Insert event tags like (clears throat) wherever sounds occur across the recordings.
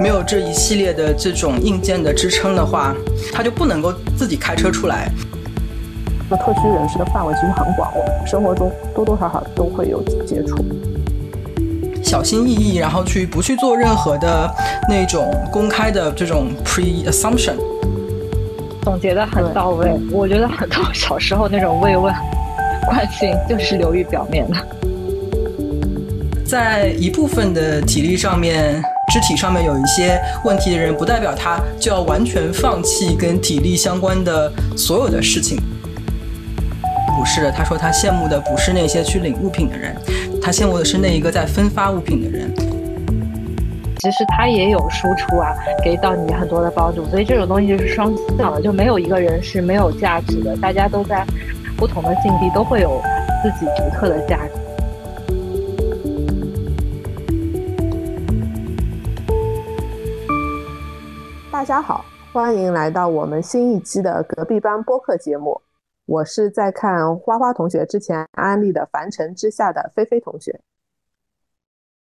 没有这一系列的这种硬件的支撑的话，他就不能够自己开车出来。那特区人士的范围其实很广，我们生活中多多少少都会有接触。小心翼翼，然后去不去做任何的那种公开的这种 pre assumption。总结的很到位，我觉得很多小时候那种慰问、惯性就是流于表面的。在一部分的体力上面、肢体上面有一些问题的人，不代表他就要完全放弃跟体力相关的所有的事情。不是的，他说他羡慕的不是那些去领物品的人，他羡慕的是那一个在分发物品的人。其实他也有输出啊，给到你很多的帮助，所以这种东西就是双向的，就没有一个人是没有价值的，大家都在不同的境地都会有自己独特的价值。大家好，欢迎来到我们新一期的隔壁班播客节目。我是在看花花同学之前安利的《凡尘之下》的菲菲同学。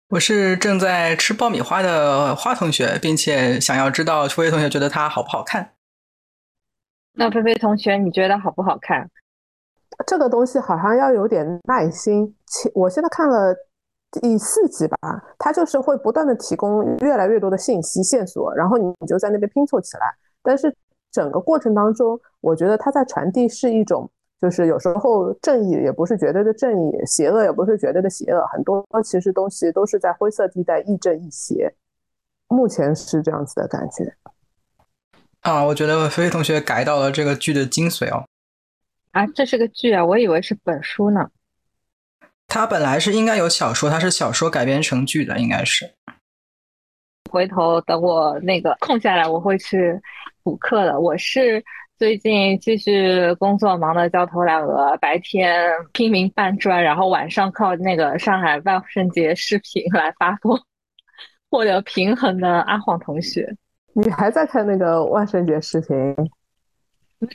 我是正在吃爆米花的花同学，并且想要知道菲菲同学觉得它好不好看。那菲菲同学，你觉得好不好看？这个东西好像要有点耐心。我现在看了。第四集吧，它就是会不断的提供越来越多的信息线索，然后你你就在那边拼凑起来。但是整个过程当中，我觉得它在传递是一种，就是有时候正义也不是绝对的正义，邪恶也不是绝对的邪恶，很多其实东西都是在灰色地带，亦正亦邪。目前是这样子的感觉。啊，我觉得菲菲同学改到了这个剧的精髓哦。啊，这是个剧啊，我以为是本书呢。它本来是应该有小说，它是小说改编成剧的，应该是。回头等我那个空下来，我会去补课的。我是最近继续工作忙得焦头烂额，白天拼命搬砖，然后晚上靠那个上海万圣节视频来发疯，(laughs) 获得平衡的阿晃同学。你还在看那个万圣节视频？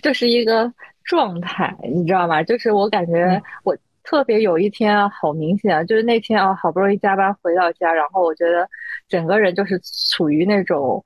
这是一个状态，你知道吗？就是我感觉我。特别有一天好明显啊，就是那天啊，好不容易加班回到家，然后我觉得整个人就是处于那种。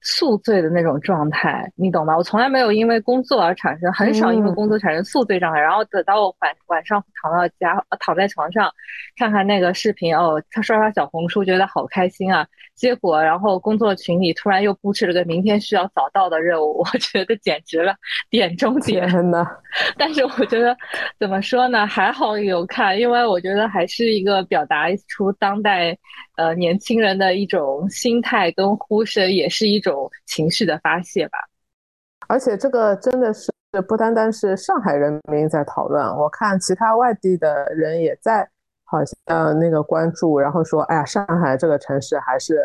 宿醉的那种状态，你懂吗？我从来没有因为工作而产生，很少因为工作产生宿醉状态。然后等到我晚晚上躺到家，躺在床上，看看那个视频，哦，他刷刷小红书，觉得好开心啊。结果，然后工作群里突然又布置了个明天需要早到的任务，(laughs) 我觉得简直了，点中点呢。(laughs) 但是我觉得怎么说呢？还好有看，因为我觉得还是一个表达出当代呃年轻人的一种心态跟呼声，也是一种。种情绪的发泄吧，而且这个真的是不单单是上海人民在讨论，我看其他外地的人也在好像那个关注，然后说，哎呀，上海这个城市还是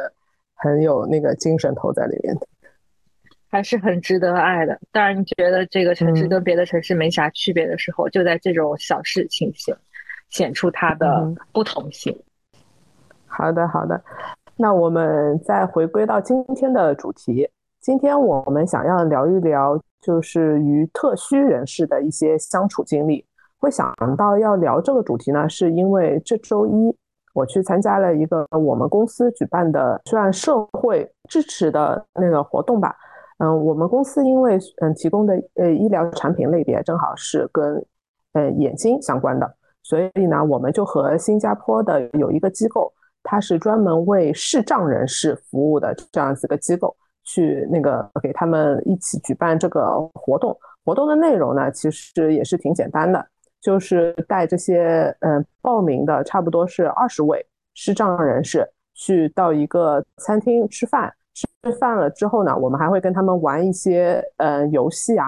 很有那个精神头在里面的，还是很值得爱的。当然，你觉得这个城市跟别的城市没啥区别的时候，就在这种小事情显显出它的不同性。好的，好的。那我们再回归到今天的主题，今天我们想要聊一聊，就是与特需人士的一些相处经历。会想到要聊这个主题呢，是因为这周一我去参加了一个我们公司举办的算社会支持的那个活动吧。嗯，我们公司因为嗯提供的呃医疗产品类别正好是跟呃眼睛相关的，所以呢，我们就和新加坡的有一个机构。它是专门为视障人士服务的这样子个机构，去那个给他们一起举办这个活动。活动的内容呢，其实也是挺简单的，就是带这些嗯报名的差不多是二十位视障人士去到一个餐厅吃饭。吃饭了之后呢，我们还会跟他们玩一些嗯游戏啊，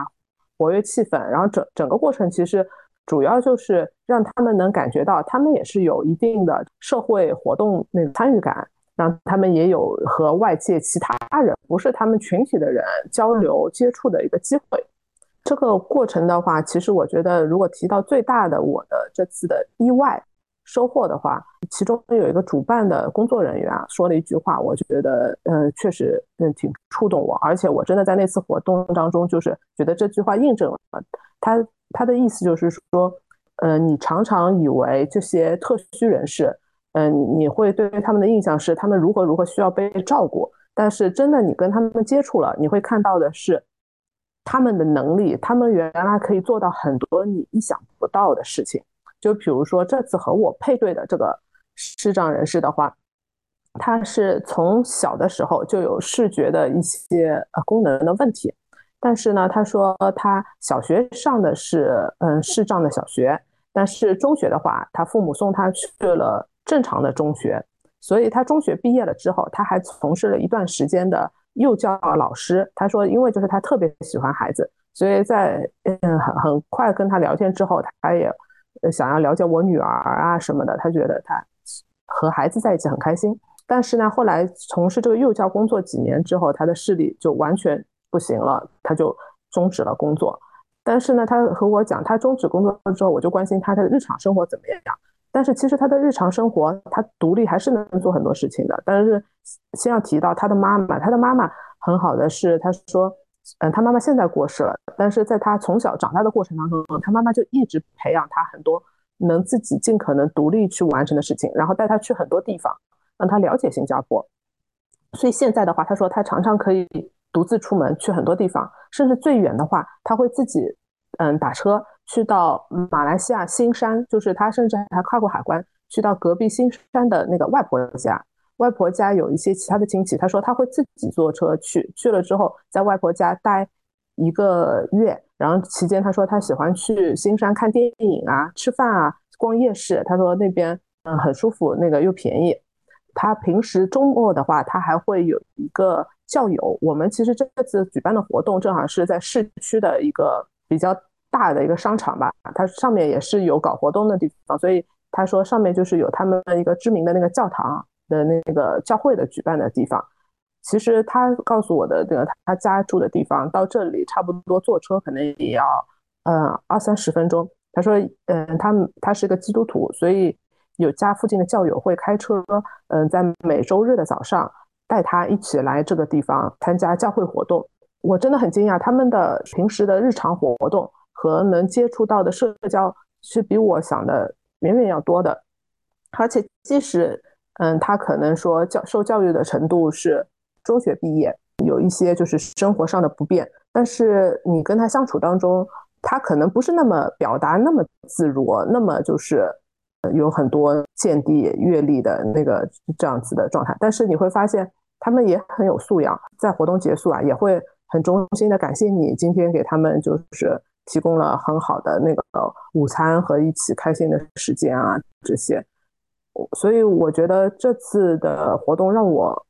活跃气氛。然后整整个过程其实。主要就是让他们能感觉到，他们也是有一定的社会活动那个参与感，让他们也有和外界其他人不是他们群体的人交流接触的一个机会。这个过程的话，其实我觉得，如果提到最大的我的这次的意外收获的话，其中有一个主办的工作人员啊说了一句话，我就觉得嗯确实嗯挺触动我，而且我真的在那次活动当中，就是觉得这句话印证了他。他的意思就是说，呃，你常常以为这些特需人士，嗯，你会对他们的印象是他们如何如何需要被照顾，但是真的你跟他们接触了，你会看到的是他们的能力，他们原来可以做到很多你意想不到的事情。就比如说这次和我配对的这个视障人士的话，他是从小的时候就有视觉的一些呃功能的问题。但是呢，他说他小学上的是嗯视障的小学，但是中学的话，他父母送他去了正常的中学，所以他中学毕业了之后，他还从事了一段时间的幼教老师。他说，因为就是他特别喜欢孩子，所以在嗯很很快跟他聊天之后，他也想要了解我女儿啊什么的。他觉得他和孩子在一起很开心。但是呢，后来从事这个幼教工作几年之后，他的视力就完全。不行了，他就终止了工作。但是呢，他和我讲，他终止工作之后，我就关心他的日常生活怎么样。但是其实他的日常生活，他独立还是能做很多事情的。但是先要提到他的妈妈，他的妈妈很好的是，他说，嗯，他妈妈现在过世了，但是在他从小长大的过程当中，他妈妈就一直培养他很多能自己尽可能独立去完成的事情，然后带他去很多地方，让他了解新加坡。所以现在的话，他说他常常可以。独自出门去很多地方，甚至最远的话，他会自己嗯打车去到马来西亚新山，就是他甚至还跨过海关去到隔壁新山的那个外婆家。外婆家有一些其他的亲戚，他说他会自己坐车去，去了之后在外婆家待一个月，然后期间他说他喜欢去新山看电影啊、吃饭啊、逛夜市，他说那边嗯很舒服，那个又便宜。他平时周末的话，他还会有一个。校友，我们其实这次举办的活动正好是在市区的一个比较大的一个商场吧，它上面也是有搞活动的地方，所以他说上面就是有他们一个知名的那个教堂的那个教会的举办的地方。其实他告诉我的这个他家住的地方到这里差不多坐车可能也要嗯二三十分钟。他说嗯他他是个基督徒，所以有家附近的教友会开车嗯在每周日的早上。带他一起来这个地方参加教会活动，我真的很惊讶，他们的平时的日常活动和能接触到的社交是比我想的远远要多的。而且即使嗯，他可能说教受教育的程度是中学毕业，有一些就是生活上的不便，但是你跟他相处当中，他可能不是那么表达那么自如，那么就是。有很多见地阅历的那个这样子的状态，但是你会发现他们也很有素养，在活动结束啊，也会很衷心的感谢你今天给他们就是提供了很好的那个午餐和一起开心的时间啊这些，所以我觉得这次的活动让我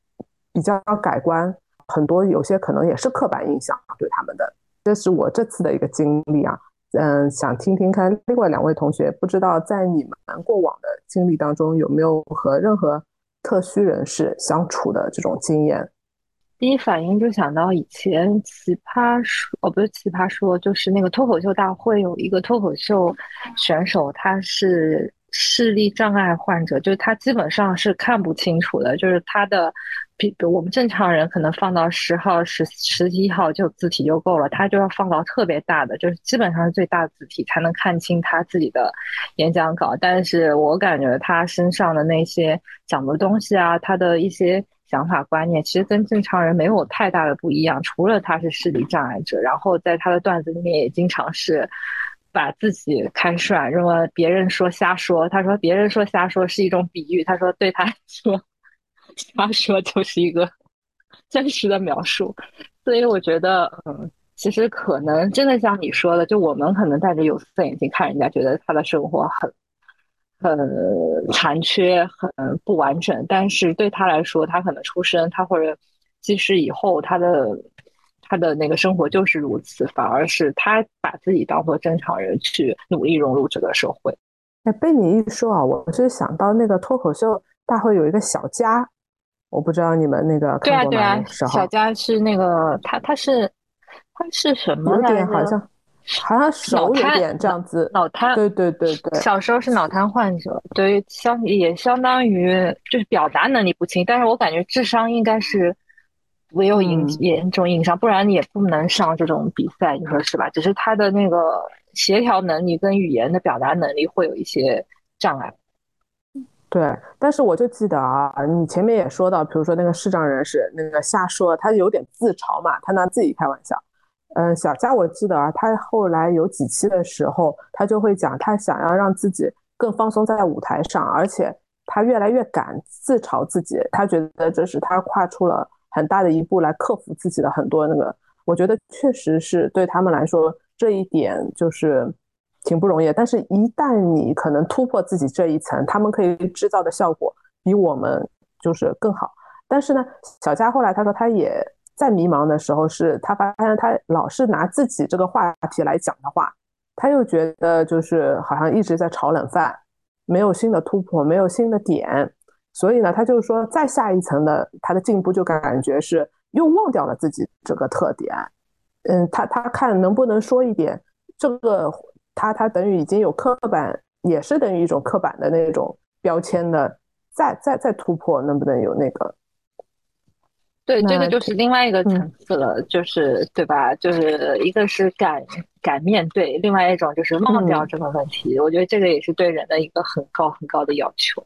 比较改观，很多有些可能也是刻板印象对他们的，这是我这次的一个经历啊。嗯，想听听看另外两位同学，不知道在你们过往的经历当中有没有和任何特需人士相处的这种经验？第一反应就想到以前奇葩说，哦，不是奇葩说，就是那个脱口秀大会有一个脱口秀选手，他是视力障碍患者，就是他基本上是看不清楚的，就是他的。比我们正常人可能放到十号、十十一号就字体就够了，他就要放到特别大的，就是基本上是最大字体才能看清他自己的演讲稿。但是我感觉他身上的那些讲的东西啊，他的一些想法观念，其实跟正常人没有太大的不一样。除了他是视力障碍者，然后在他的段子里面也经常是把自己开涮，认为别人说瞎说。他说别人说瞎说是一种比喻，他说对他说。(laughs) 瞎说就是一个 (laughs) 真实的描述，所以我觉得，嗯，其实可能真的像你说的，就我们可能戴着有色眼镜看人家，觉得他的生活很很残缺、很不完整，但是对他来说，他可能出生，他或者即使以后他的他的那个生活就是如此，反而是他把自己当做正常人去努力融入这个社会。哎，被你一说啊，我就想到那个脱口秀大会有一个小佳。我不知道你们那个对啊对啊，小佳是那个他他是他是什么？有点好像好像手有点这样子，脑瘫。对对对对，小时候是脑瘫患者，对相也相当于就是表达能力不清，但是我感觉智商应该是没有影严重影响，不然你也不能上这种比赛，你说是吧？只是他的那个协调能力跟语言的表达能力会有一些障碍。对，但是我就记得啊，你前面也说到，比如说那个视障人士那个夏说，他有点自嘲嘛，他拿自己开玩笑。嗯，小佳我记得啊，他后来有几期的时候，他就会讲他想要让自己更放松在舞台上，而且他越来越敢自嘲自己，他觉得这是他跨出了很大的一步来克服自己的很多那个，我觉得确实是对他们来说这一点就是。挺不容易，但是一旦你可能突破自己这一层，他们可以制造的效果比我们就是更好。但是呢，小佳后来他说他也在迷茫的时候，是他发现他老是拿自己这个话题来讲的话，他又觉得就是好像一直在炒冷饭，没有新的突破，没有新的点，所以呢，他就是说再下一层的他的进步就感觉是又忘掉了自己这个特点。嗯，他他看能不能说一点这个。他他等于已经有刻板，也是等于一种刻板的那种标签的，再再再突破，能不能有那个？对，这个就是另外一个层次了，就是对吧？就是一个是敢敢面对，另外一种就是忘掉这个问题。我觉得这个也是对人的一个很高很高的要求。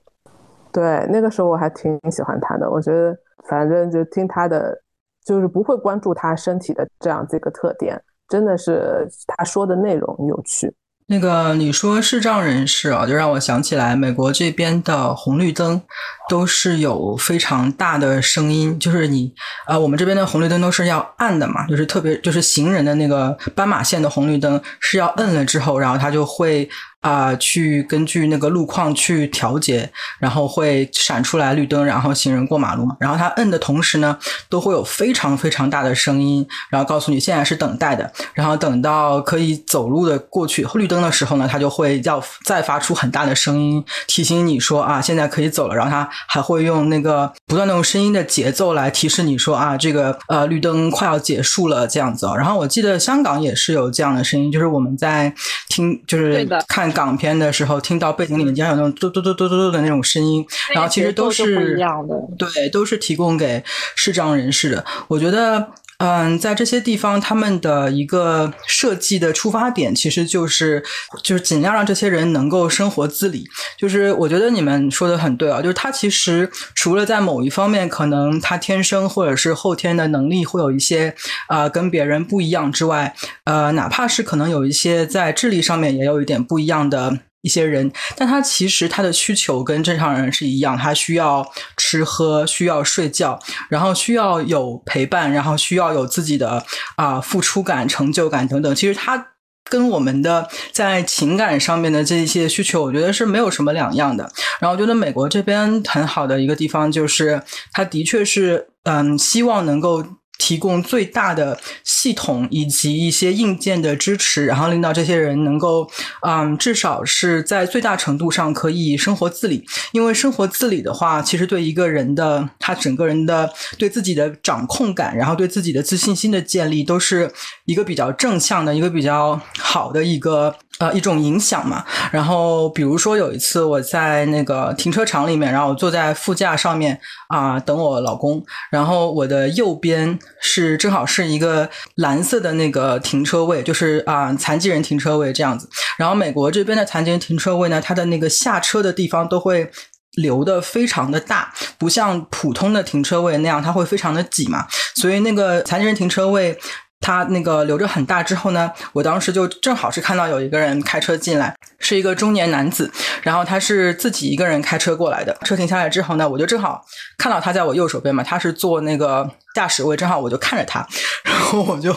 对，那个时候我还挺喜欢他的，我觉得反正就听他的，就是不会关注他身体的这样这个特点，真的是他说的内容有趣。那个你说视障人士啊，就让我想起来美国这边的红绿灯都是有非常大的声音，就是你啊，我们这边的红绿灯都是要按的嘛，就是特别就是行人的那个斑马线的红绿灯是要摁了之后，然后它就会。啊，去根据那个路况去调节，然后会闪出来绿灯，然后行人过马路。然后他摁的同时呢，都会有非常非常大的声音，然后告诉你现在是等待的。然后等到可以走路的过去绿灯的时候呢，他就会要再发出很大的声音提醒你说啊，现在可以走了。然后他还会用那个不断的用声音的节奏来提示你说啊，这个呃绿灯快要结束了这样子。哦然后我记得香港也是有这样的声音，就是我们在听，就是看。港片的时候，听到背景里面经常有那种嘟嘟嘟嘟嘟嘟的那种声音，然后其实都是一样的，对，都是提供给视障人士的。我觉得。嗯，在这些地方，他们的一个设计的出发点，其实就是就是尽量让这些人能够生活自理。就是我觉得你们说的很对啊，就是他其实除了在某一方面可能他天生或者是后天的能力会有一些啊跟别人不一样之外，呃，哪怕是可能有一些在智力上面也有一点不一样的。一些人，但他其实他的需求跟正常人是一样，他需要吃喝，需要睡觉，然后需要有陪伴，然后需要有自己的啊付出感、成就感等等。其实它跟我们的在情感上面的这些需求，我觉得是没有什么两样的。然后我觉得美国这边很好的一个地方就是，它的确是嗯，希望能够。提供最大的系统以及一些硬件的支持，然后令到这些人能够，嗯，至少是在最大程度上可以生活自理。因为生活自理的话，其实对一个人的他整个人的对自己的掌控感，然后对自己的自信心的建立，都是一个比较正向的一个比较好的一个。呃，一种影响嘛。然后，比如说有一次我在那个停车场里面，然后我坐在副驾上面啊，等我老公。然后我的右边是正好是一个蓝色的那个停车位，就是啊残疾人停车位这样子。然后美国这边的残疾人停车位呢，它的那个下车的地方都会留的非常的大，不像普通的停车位那样，它会非常的挤嘛。所以那个残疾人停车位。它那个留着很大之后呢，我当时就正好是看到有一个人开车进来，是一个中年男子，然后他是自己一个人开车过来的。车停下来之后呢，我就正好看到他在我右手边嘛，他是坐那个。驾驶位正好，我就看着他，然后我就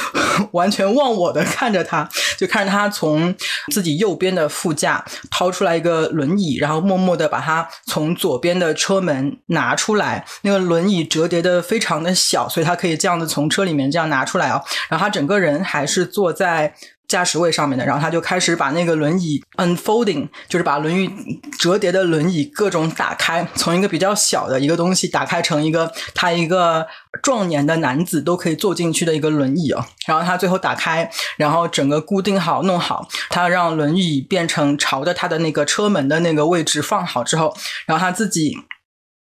(laughs) 完全忘我的看着他，就看着他从自己右边的副驾掏出来一个轮椅，然后默默的把它从左边的车门拿出来。那个轮椅折叠的非常的小，所以他可以这样子从车里面这样拿出来哦。然后他整个人还是坐在。驾驶位上面的，然后他就开始把那个轮椅 unfolding，就是把轮椅折叠的轮椅各种打开，从一个比较小的一个东西打开成一个他一个壮年的男子都可以坐进去的一个轮椅哦。然后他最后打开，然后整个固定好弄好，他让轮椅变成朝着他的那个车门的那个位置放好之后，然后他自己。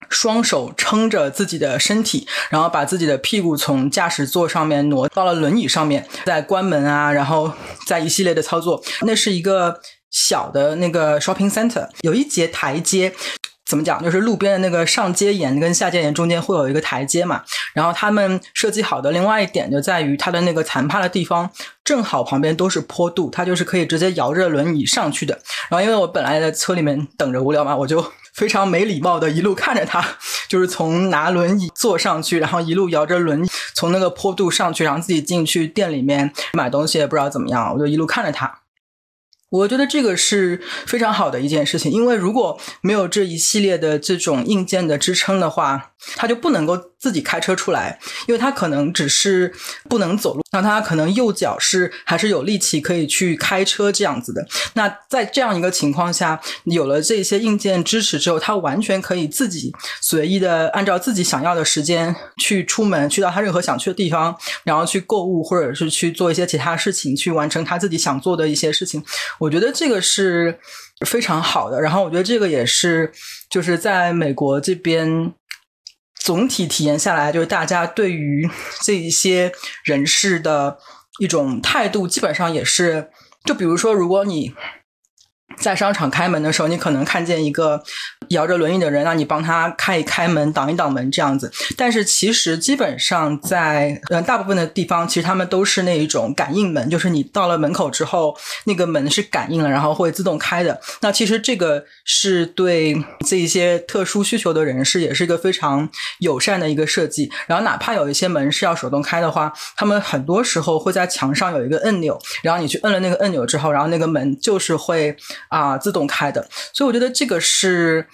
双手撑着自己的身体，然后把自己的屁股从驾驶座上面挪到了轮椅上面，再关门啊，然后再一系列的操作。那是一个小的那个 shopping center，有一节台阶，怎么讲？就是路边的那个上阶沿跟下阶沿中间会有一个台阶嘛。然后他们设计好的另外一点就在于它的那个残趴的地方正好旁边都是坡度，它就是可以直接摇着轮椅上去的。然后因为我本来在车里面等着无聊嘛，我就非常没礼貌的一路看着他，(laughs) 就是从拿轮椅坐上去，然后一路摇着轮椅从那个坡度上去，然后自己进去店里面买东西，也不知道怎么样，我就一路看着他。我觉得这个是非常好的一件事情，因为如果没有这一系列的这种硬件的支撑的话，他就不能够自己开车出来，因为他可能只是不能走路，那他可能右脚是还是有力气可以去开车这样子的。那在这样一个情况下，有了这些硬件支持之后，他完全可以自己随意的按照自己想要的时间去出门，去到他任何想去的地方，然后去购物或者是去做一些其他事情，去完成他自己想做的一些事情。我觉得这个是非常好的，然后我觉得这个也是就是在美国这边总体体验下来，就是大家对于 (laughs) 这一些人士的一种态度，基本上也是，就比如说，如果你。在商场开门的时候，你可能看见一个摇着轮椅的人，让你帮他开一开门、挡一挡门这样子。但是其实基本上在呃大部分的地方，其实他们都是那一种感应门，就是你到了门口之后，那个门是感应了，然后会自动开的。那其实这个是对这一些特殊需求的人士也是一个非常友善的一个设计。然后哪怕有一些门是要手动开的话，他们很多时候会在墙上有一个按钮，然后你去摁了那个按钮之后，然后那个门就是会。啊，自动开的，所以我觉得这个是，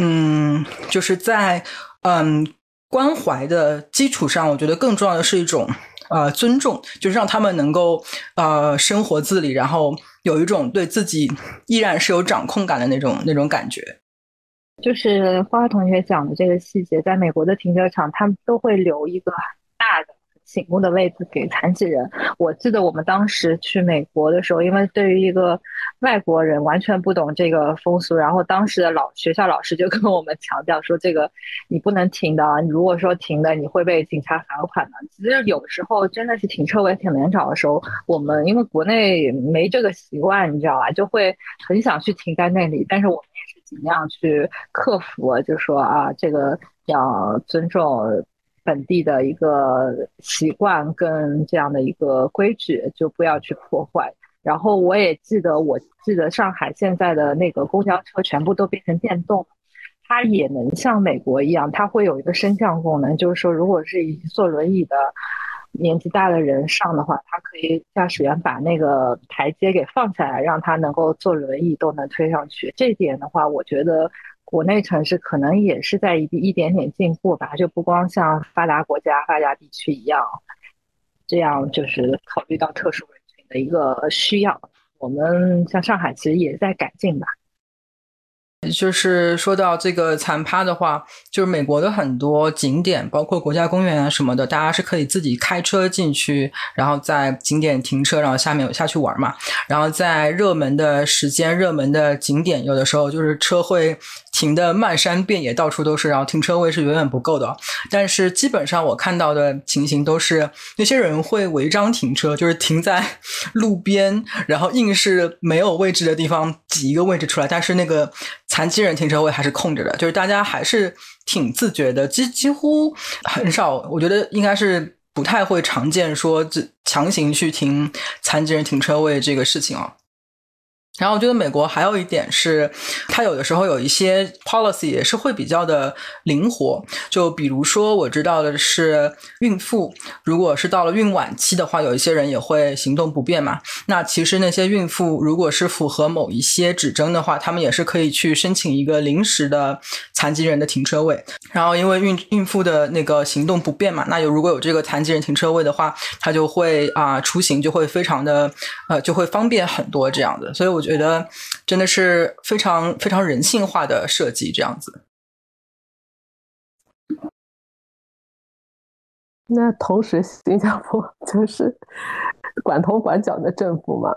嗯，就是在嗯关怀的基础上，我觉得更重要的是一种呃尊重，就是让他们能够呃生活自理，然后有一种对自己依然是有掌控感的那种那种感觉。就是花花同学讲的这个细节，在美国的停车场，他们都会留一个大的。醒目的位置给残疾人。我记得我们当时去美国的时候，因为对于一个外国人完全不懂这个风俗，然后当时的老学校老师就跟我们强调说：“这个你不能停的，你如果说停的，你会被警察罚款的。”其实有时候真的是停车位挺难找的时候，我们因为国内没这个习惯，你知道吧，就会很想去停在那里。但是我们也是尽量去克服，就说啊，这个要尊重。本地的一个习惯跟这样的一个规矩，就不要去破坏。然后我也记得，我记得上海现在的那个公交车全部都变成电动，它也能像美国一样，它会有一个升降功能，就是说，如果是一坐轮椅的年纪大的人上的话，他可以驾驶员把那个台阶给放下来，让他能够坐轮椅都能推上去。这点的话，我觉得。国内城市可能也是在一一点点进步吧，就不光像发达国家、发达地区一样，这样就是考虑到特殊人群的一个需要。我们像上海其实也在改进吧。就是说到这个残趴的话，就是美国的很多景点，包括国家公园啊什么的，大家是可以自己开车进去，然后在景点停车，然后下面下去玩嘛。然后在热门的时间、热门的景点，有的时候就是车会。停的漫山遍野，到处都是，然后停车位是远远不够的。但是基本上我看到的情形都是，那些人会违章停车，就是停在 (laughs) 路边，然后硬是没有位置的地方挤一个位置出来。但是那个残疾人停车位还是空着的，就是大家还是挺自觉的，几几乎很少，我觉得应该是不太会常见说这强行去停残疾人停车位这个事情啊。然后我觉得美国还有一点是，它有的时候有一些 policy 也是会比较的灵活。就比如说，我知道的是，孕妇如果是到了孕晚期的话，有一些人也会行动不便嘛。那其实那些孕妇如果是符合某一些指征的话，他们也是可以去申请一个临时的残疾人的停车位。然后因为孕孕妇的那个行动不便嘛，那有如果有这个残疾人停车位的话，他就会啊出行就会非常的呃就会方便很多这样的。所以。我觉得真的是非常非常人性化的设计，这样子。那同时，新加坡就是管头管脚的政府嘛，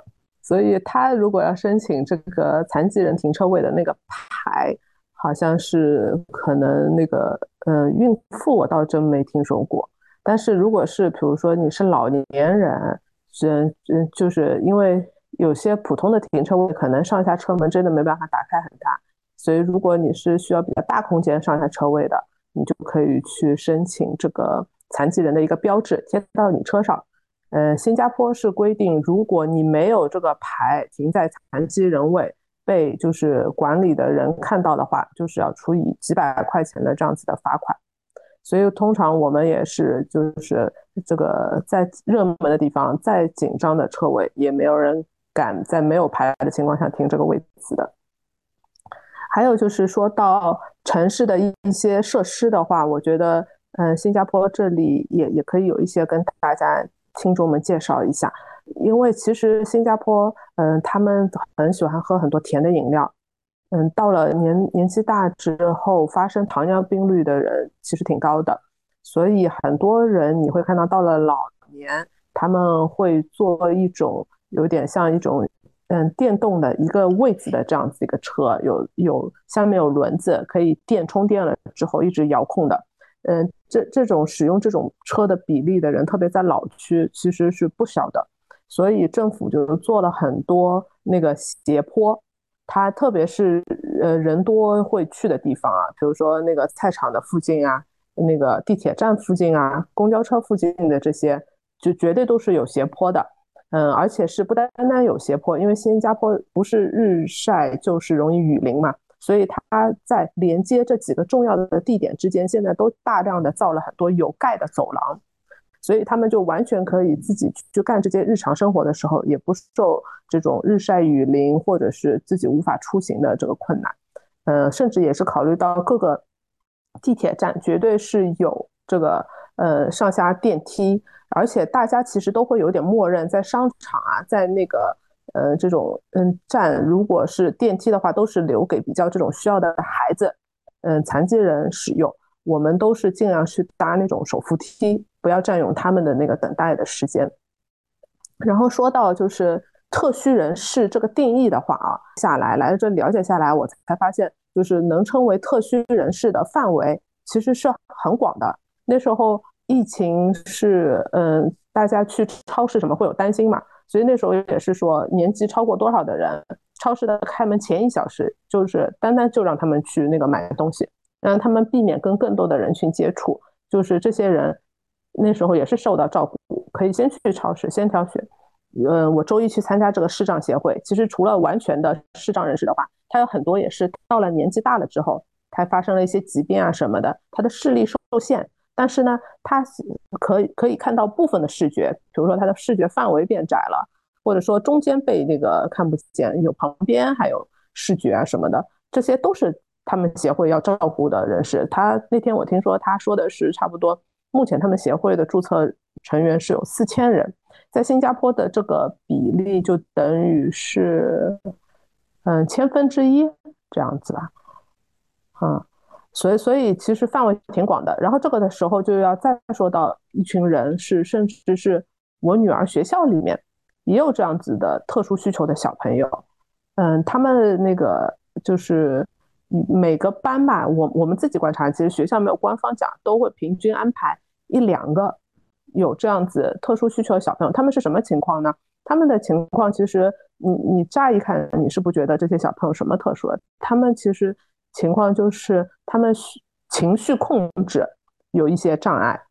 所以他如果要申请这个残疾人停车位的那个牌，好像是可能那个呃孕妇我倒真没听说过，但是如果是比如说你是老年人，嗯嗯，就是因为。有些普通的停车位可能上下车门真的没办法打开很大，所以如果你是需要比较大空间上下车位的，你就可以去申请这个残疾人的一个标志贴到你车上。呃，新加坡是规定，如果你没有这个牌停在残疾人位，被就是管理的人看到的话，就是要处以几百块钱的这样子的罚款。所以通常我们也是就是这个在热门的地方，再紧张的车位，也没有人敢在没有牌的情况下停这个位置的。还有就是说到城市的一一些设施的话，我觉得，嗯，新加坡这里也也可以有一些跟大家。听众们介绍一下，因为其实新加坡，嗯，他们很喜欢喝很多甜的饮料，嗯，到了年年纪大之后，发生糖尿病率的人其实挺高的，所以很多人你会看到到了老年，他们会坐一种有点像一种嗯电动的一个位子的这样子一个车，有有下面有轮子，可以电充电了之后一直遥控的。嗯，这这种使用这种车的比例的人，特别在老区，其实是不小的。所以政府就做了很多那个斜坡，它特别是呃人多会去的地方啊，比如说那个菜场的附近啊，那个地铁站附近啊，公交车附近的这些，就绝对都是有斜坡的。嗯，而且是不单单有斜坡，因为新加坡不是日晒就是容易雨淋嘛。所以它在连接这几个重要的地点之间，现在都大量的造了很多有盖的走廊，所以他们就完全可以自己去干这些日常生活的时候，也不受这种日晒雨淋或者是自己无法出行的这个困难。呃，甚至也是考虑到各个地铁站绝对是有这个呃上下电梯，而且大家其实都会有点默认，在商场啊，在那个。呃，这种嗯站，如果是电梯的话，都是留给比较这种需要的孩子，嗯，残疾人使用。我们都是尽量去搭那种手扶梯，不要占用他们的那个等待的时间。然后说到就是特需人士这个定义的话啊，下来来这了解下来，我才发现，就是能称为特需人士的范围其实是很广的。那时候疫情是嗯，大家去超市什么会有担心嘛？所以那时候也是说，年纪超过多少的人，超市的开门前一小时，就是单单就让他们去那个买东西，让他们避免跟更多的人群接触。就是这些人那时候也是受到照顾，可以先去超市先挑选。嗯，我周一去参加这个视障协会，其实除了完全的视障人士的话，他有很多也是到了年纪大了之后，他发生了一些疾病啊什么的，他的视力受限。但是呢，他可以可以看到部分的视觉，比如说他的视觉范围变窄了，或者说中间被那个看不见，有旁边还有视觉啊什么的，这些都是他们协会要照顾的人士。他那天我听说他说的是差不多，目前他们协会的注册成员是有四千人，在新加坡的这个比例就等于是嗯千分之一这样子吧，嗯。所以，所以其实范围挺广的。然后这个的时候就要再说到一群人，是甚至是我女儿学校里面也有这样子的特殊需求的小朋友。嗯，他们那个就是每个班吧，我我们自己观察，其实学校没有官方讲，都会平均安排一两个有这样子特殊需求的小朋友。他们是什么情况呢？他们的情况其实，你你乍一看你是不觉得这些小朋友什么特殊的？他们其实。情况就是他们情绪控制有一些障碍，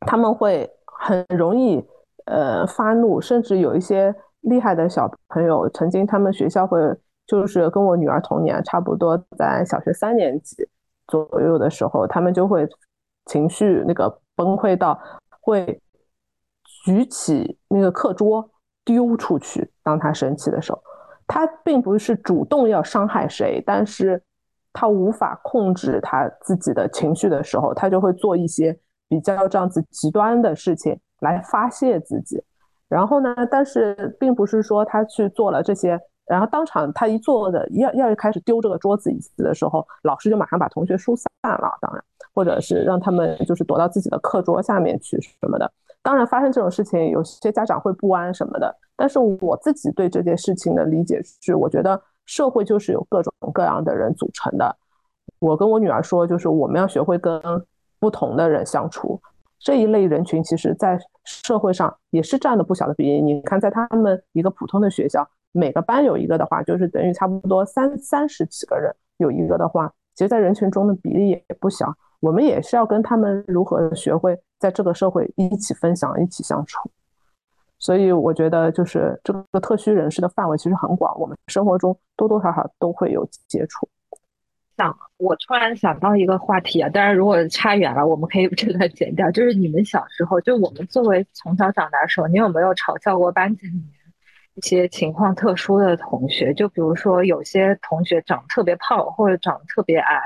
他们会很容易呃发怒，甚至有一些厉害的小朋友，曾经他们学校会就是跟我女儿同年，差不多在小学三年级左右的时候，他们就会情绪那个崩溃到会举起那个课桌丢出去，当他生气的时候，他并不是主动要伤害谁，但是。他无法控制他自己的情绪的时候，他就会做一些比较这样子极端的事情来发泄自己。然后呢，但是并不是说他去做了这些，然后当场他一做的要要开始丢这个桌子椅子的时候，老师就马上把同学疏散了。当然，或者是让他们就是躲到自己的课桌下面去什么的。当然，发生这种事情，有些家长会不安什么的。但是我自己对这件事情的理解是，我觉得。社会就是有各种各样的人组成的。我跟我女儿说，就是我们要学会跟不同的人相处。这一类人群其实，在社会上也是占了不小的比例。你看，在他们一个普通的学校，每个班有一个的话，就是等于差不多三三十几个人有一个的话，其实，在人群中的比例也不小。我们也是要跟他们如何学会在这个社会一起分享、一起相处。所以，我觉得就是这个特需人士的范围其实很广，我们生活中多多少少都会有接触。想，我突然想到一个话题啊，当然如果差远了，我们可以 (laughs) 这段剪掉。就是你们小时候，就我们作为从小长大的时候，你有没有嘲笑过班级里面一些情况特殊的同学？就比如说有些同学长特别胖，或者长得特别矮。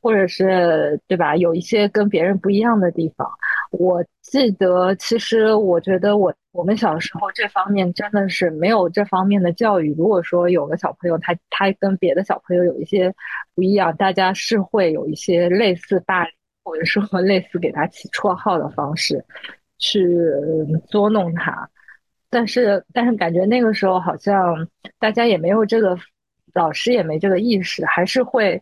或者是对吧？有一些跟别人不一样的地方。我记得，其实我觉得我我们小时候这方面真的是没有这方面的教育。如果说有个小朋友他他跟别的小朋友有一些不一样，大家是会有一些类似霸凌，或者说 (laughs) 类似给他起绰号的方式去捉弄他。但是但是感觉那个时候好像大家也没有这个，老师也没这个意识，还是会。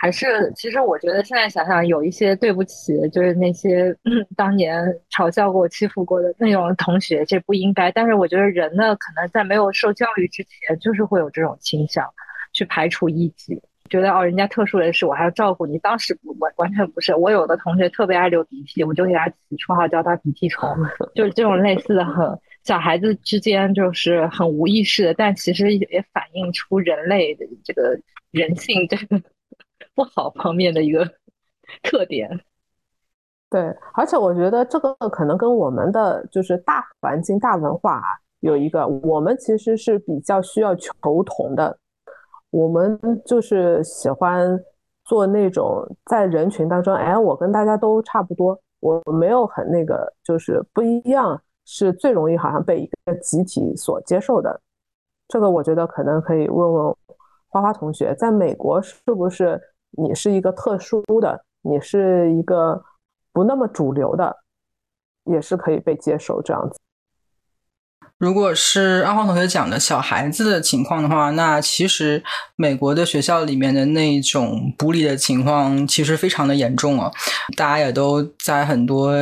还是，其实我觉得现在想想，有一些对不起，就是那些 (clears throat) 当年嘲笑过、欺负过的那种同学，这不应该。但是我觉得人呢，可能在没有受教育之前，就是会有这种倾向，去排除异己，觉得哦，人家特殊人士，我还要照顾你。当时不完完全不是，我有的同学特别爱流鼻涕，我就给他起绰号叫他鼻涕虫，(laughs) 就是这种类似的，很小孩子之间就是很无意识的，但其实也反映出人类的这个人性这个。不好方面的一个 (laughs) 特点，对，而且我觉得这个可能跟我们的就是大环境、大文化啊有一个，我们其实是比较需要求同的，我们就是喜欢做那种在人群当中，哎，我跟大家都差不多，我没有很那个，就是不一样，是最容易好像被一个集体所接受的。这个我觉得可能可以问问花花同学，在美国是不是？你是一个特殊的，你是一个不那么主流的，也是可以被接受这样子。如果是阿黄同学讲的小孩子的情况的话，那其实美国的学校里面的那种孤立的情况其实非常的严重啊，大家也都在很多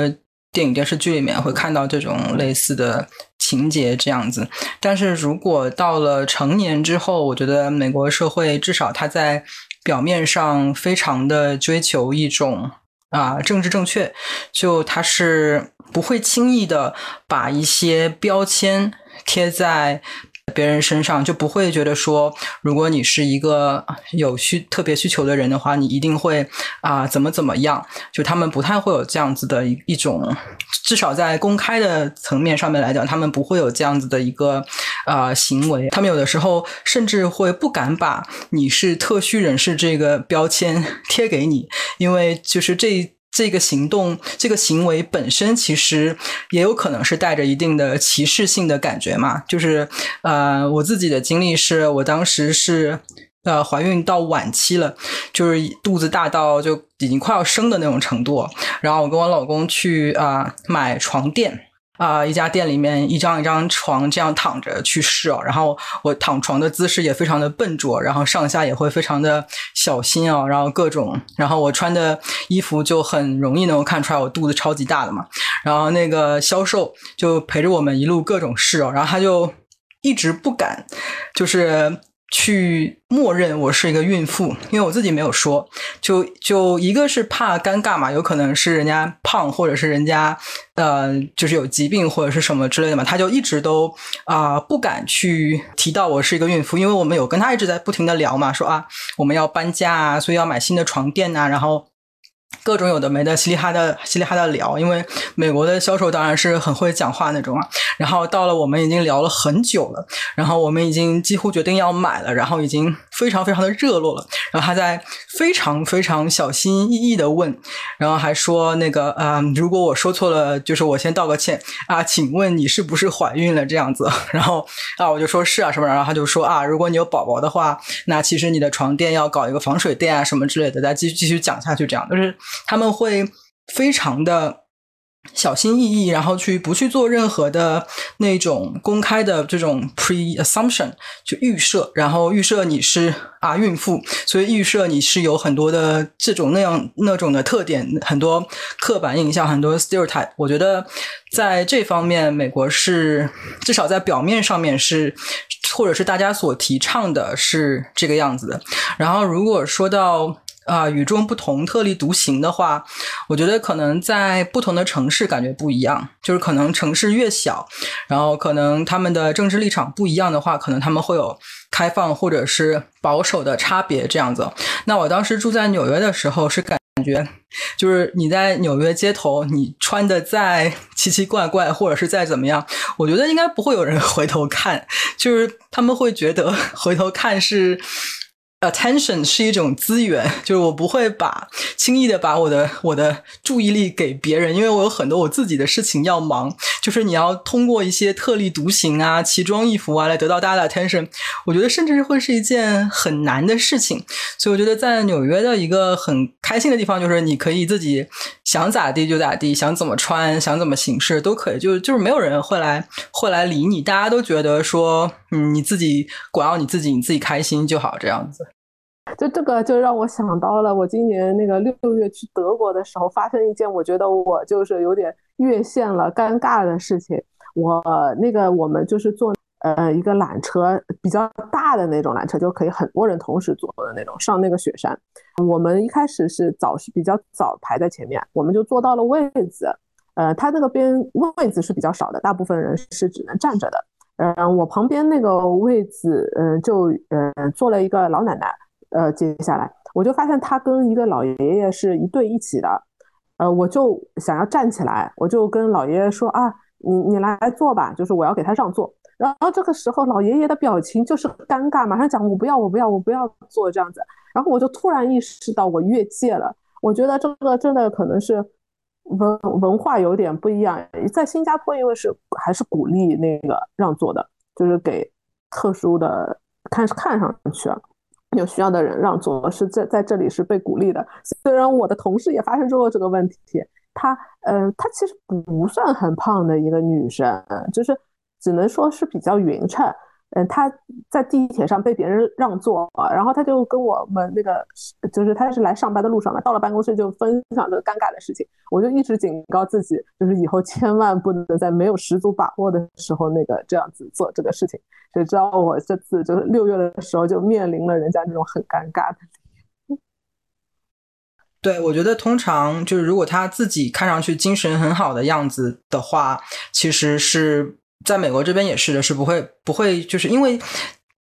电影电视剧里面会看到这种类似的情节这样子。但是如果到了成年之后，我觉得美国社会至少他在表面上非常的追求一种啊政治正确，就他是不会轻易的把一些标签贴在。别人身上就不会觉得说，如果你是一个有需特别需求的人的话，你一定会啊怎么怎么样？就他们不太会有这样子的一一种，至少在公开的层面上面来讲，他们不会有这样子的一个啊行为。他们有的时候甚至会不敢把你是特需人士这个标签贴给你，因为就是这。这个行动、这个行为本身，其实也有可能是带着一定的歧视性的感觉嘛。就是，呃，我自己的经历是，我当时是呃怀孕到晚期了，就是肚子大到就已经快要生的那种程度。然后我跟我老公去啊买床垫。啊，一家店里面一张一张床这样躺着去试哦，然后我躺床的姿势也非常的笨拙，然后上下也会非常的小心哦，然后各种，然后我穿的衣服就很容易能够看出来我肚子超级大的嘛，然后那个销售就陪着我们一路各种试哦，然后他就一直不敢，就是。去默认我是一个孕妇，因为我自己没有说，就就一个是怕尴尬嘛，有可能是人家胖，或者是人家呃就是有疾病或者是什么之类的嘛，他就一直都啊不敢去提到我是一个孕妇，因为我们有跟他一直在不停的聊嘛，说啊我们要搬家啊，所以要买新的床垫呐，然后。各种有的没的，稀里哈的，稀里哈的聊。因为美国的销售当然是很会讲话那种啊。然后到了我们已经聊了很久了，然后我们已经几乎决定要买了，然后已经非常非常的热络了。然后他在非常非常小心翼翼的问，然后还说那个啊，如果我说错了，就是我先道个歉啊，请问你是不是怀孕了这样子？(laughs) 然后啊，我就说是啊什么，然后他就说啊，如果你有宝宝的话，那其实你的床垫要搞一个防水垫啊什么之类的。再继续继续讲下去，这样就是。他们会非常的小心翼翼，然后去不去做任何的那种公开的这种 pre assumption 就预设，然后预设你是啊孕妇，所以预设你是有很多的这种那样那种的特点，很多刻板印象，很多 stereotype。我觉得在这方面，美国是至少在表面上面是，或者是大家所提倡的是这个样子的。然后如果说到。啊，与众不同、特立独行的话，我觉得可能在不同的城市感觉不一样。就是可能城市越小，然后可能他们的政治立场不一样的话，可能他们会有开放或者是保守的差别这样子。那我当时住在纽约的时候，是感觉就是你在纽约街头，你穿的再奇奇怪怪，或者是再怎么样，我觉得应该不会有人 (laughs) 回头看，就是他们会觉得 (laughs) 回头看是。Attention 是一种资源，就是我不会把轻易的把我的我的注意力给别人，因为我有很多我自己的事情要忙。就是你要通过一些特立独行啊、奇装异服啊来得到大家的 attention，我觉得甚至会是一件很难的事情。所以我觉得在纽约的一个很开心的地方，就是你可以自己想咋地就咋地，想怎么穿、想怎么行事都可以，就就是没有人会来会来理你，大家都觉得说，嗯，你自己管好你自己，你自己开心就好，这样子。就这个就让我想到了，我今年那个六月去德国的时候，发生一件我觉得我就是有点越线了、尴尬的事情。我那个我们就是坐呃一个缆车，比较大的那种缆车，就可以很多人同时坐的那种，上那个雪山。我们一开始是早是比较早排在前面，我们就坐到了位子。呃，他那个边位子是比较少的，大部分人是只能站着的。嗯，我旁边那个位子，嗯，就嗯坐了一个老奶奶。呃，接下来我就发现他跟一个老爷爷是一对一起的，呃，我就想要站起来，我就跟老爷爷说啊，你你来坐吧，就是我要给他让座。然后这个时候老爷爷的表情就是尴尬，马上讲我不要，我不要，我不要坐这样子。然后我就突然意识到我越界了，我觉得这个真的可能是文文化有点不一样，在新加坡因为是还是鼓励那个让座的，就是给特殊的看看上去。有需要的人让座是在在这里是被鼓励的。虽然我的同事也发生过这个问题，她，呃，她其实不算很胖的一个女生，就是只能说是比较匀称。嗯，他在地铁上被别人让座，然后他就跟我们那个，就是他是来上班的路上嘛，到了办公室就分享这个尴尬的事情。我就一直警告自己，就是以后千万不能在没有十足把握的时候那个这样子做这个事情。谁知道我这次就是六月的时候就面临了人家这种很尴尬的。对，我觉得通常就是如果他自己看上去精神很好的样子的话，其实是。在美国这边也是的，是不会不会，就是因为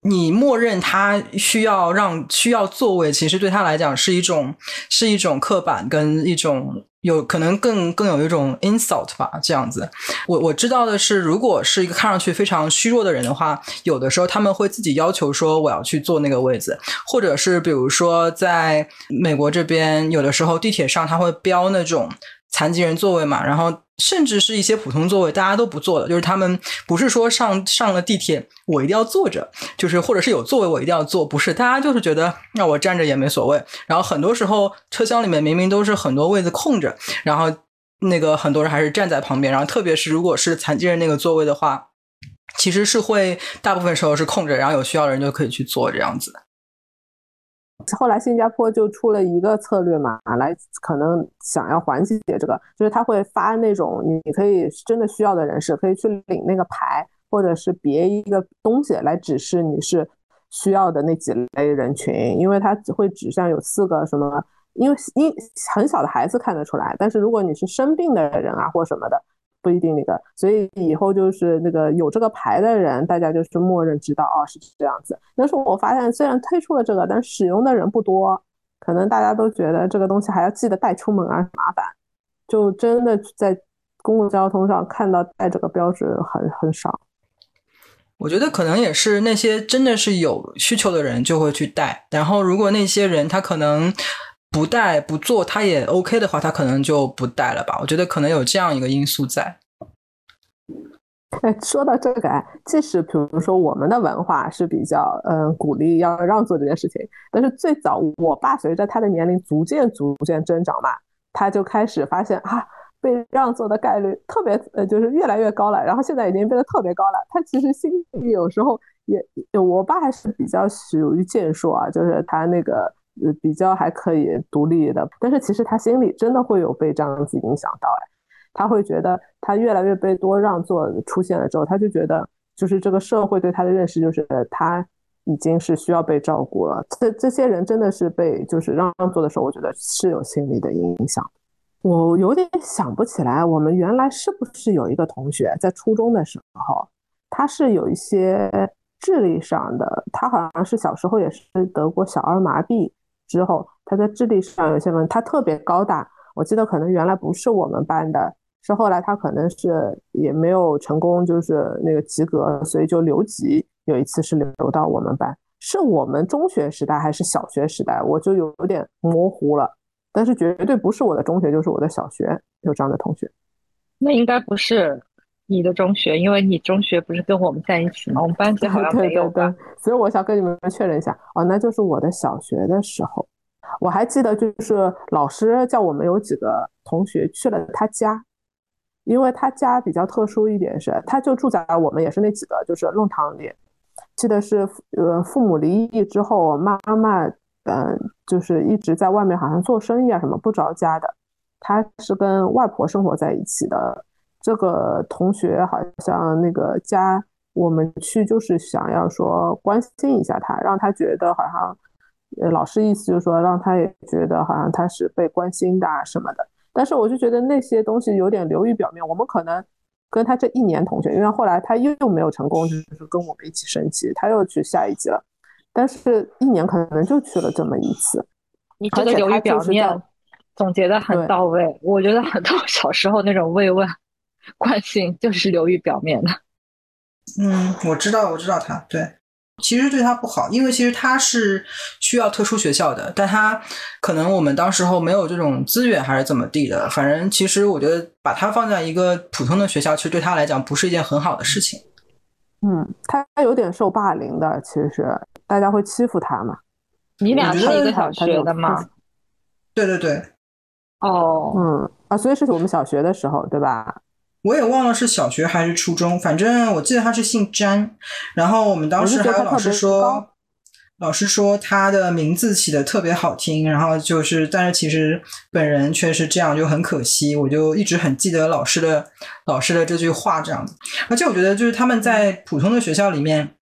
你默认他需要让需要座位，其实对他来讲是一种是一种刻板跟一种有可能更更有一种 insult 吧，这样子。我我知道的是，如果是一个看上去非常虚弱的人的话，有的时候他们会自己要求说我要去坐那个位子，或者是比如说在美国这边，有的时候地铁上他会标那种。残疾人座位嘛，然后甚至是一些普通座位，大家都不坐的，就是他们不是说上上了地铁我一定要坐着，就是或者是有座位我一定要坐，不是，大家就是觉得那我站着也没所谓。然后很多时候车厢里面明明都是很多位子空着，然后那个很多人还是站在旁边，然后特别是如果是残疾人那个座位的话，其实是会大部分时候是空着，然后有需要的人就可以去坐这样子。后来新加坡就出了一个策略嘛，来可能想要缓解这个，就是他会发那种你可以真的需要的人士可以去领那个牌，或者是别一个东西来指示你是需要的那几类人群，因为它只会指向有四个什么，因为因很小的孩子看得出来，但是如果你是生病的人啊或什么的。不一定那个，所以以后就是那个有这个牌的人，大家就是默认知道哦是这样子。但是我发现虽然推出了这个，但使用的人不多，可能大家都觉得这个东西还要记得带出门啊麻烦，就真的在公共交通上看到带这个标志很很少。我觉得可能也是那些真的是有需求的人就会去带，然后如果那些人他可能。不带不做，他也 OK 的话，他可能就不带了吧。我觉得可能有这样一个因素在。哎，说到这个，即使比如说我们的文化是比较嗯鼓励要让座这件事情，但是最早我爸随着他的年龄逐渐逐渐增长嘛，他就开始发现啊，被让座的概率特别呃，就是越来越高了。然后现在已经变得特别高了。他其实心里有时候也，我爸还是比较属于健硕啊，就是他那个呃比较还可以独立的。但是其实他心里真的会有被这样子影响到哎，他会觉得他越来越被多让座出现了之后，他就觉得就是这个社会对他的认识就是他。已经是需要被照顾了。这这些人真的是被就是让座的时候，我觉得是有心理的影响。我有点想不起来，我们原来是不是有一个同学在初中的时候，他是有一些智力上的，他好像是小时候也是得过小儿麻痹，之后他在智力上有些问题，他特别高大。我记得可能原来不是我们班的，是后来他可能是也没有成功，就是那个及格，所以就留级。有一次是留到我们班，是我们中学时代还是小学时代，我就有点模糊了。但是绝对不是我的中学，就是我的小学有这样的同学。那应该不是你的中学，因为你中学不是跟我们在一起吗？(laughs) 我们班级好像没有吧？所以我想跟你们确认一下，哦，那就是我的小学的时候。我还记得，就是老师叫我们有几个同学去了他家。因为他家比较特殊一点是，他就住在我们也是那几个就是弄堂里。记得是，呃，父母离异之后，妈妈，嗯，就是一直在外面，好像做生意啊什么，不着家的。他是跟外婆生活在一起的。这个同学好像那个家，我们去就是想要说关心一下他，让他觉得好像，呃，老师意思就是说让他也觉得好像他是被关心的啊什么的。但是我就觉得那些东西有点流于表面，我们可能。跟他这一年同学，因为后来他又又没有成功，就是跟我们一起升级，他又去下一级了。但是一年可能就去了这么一次。你这个流于表面，总结的很到位。我觉得很多 (laughs) 小时候那种慰问、(laughs) 关心，就是流于表面的。嗯，我知道，我知道他，对。其实对他不好，因为其实他是需要特殊学校的，但他可能我们当时候没有这种资源，还是怎么地的。反正其实我觉得把他放在一个普通的学校，其实对他来讲不是一件很好的事情。嗯，他有点受霸凌的，其实大家会欺负他嘛。你俩是一个小学的吗？对对对。哦，嗯啊，所以是我们小学的时候，对吧？我也忘了是小学还是初中，反正我记得他是姓詹。然后我们当时还有老师说，老师说他的名字起的特别好听。然后就是，但是其实本人却是这样，就很可惜。我就一直很记得老师的老师的这句话这样子。而且我觉得，就是他们在普通的学校里面，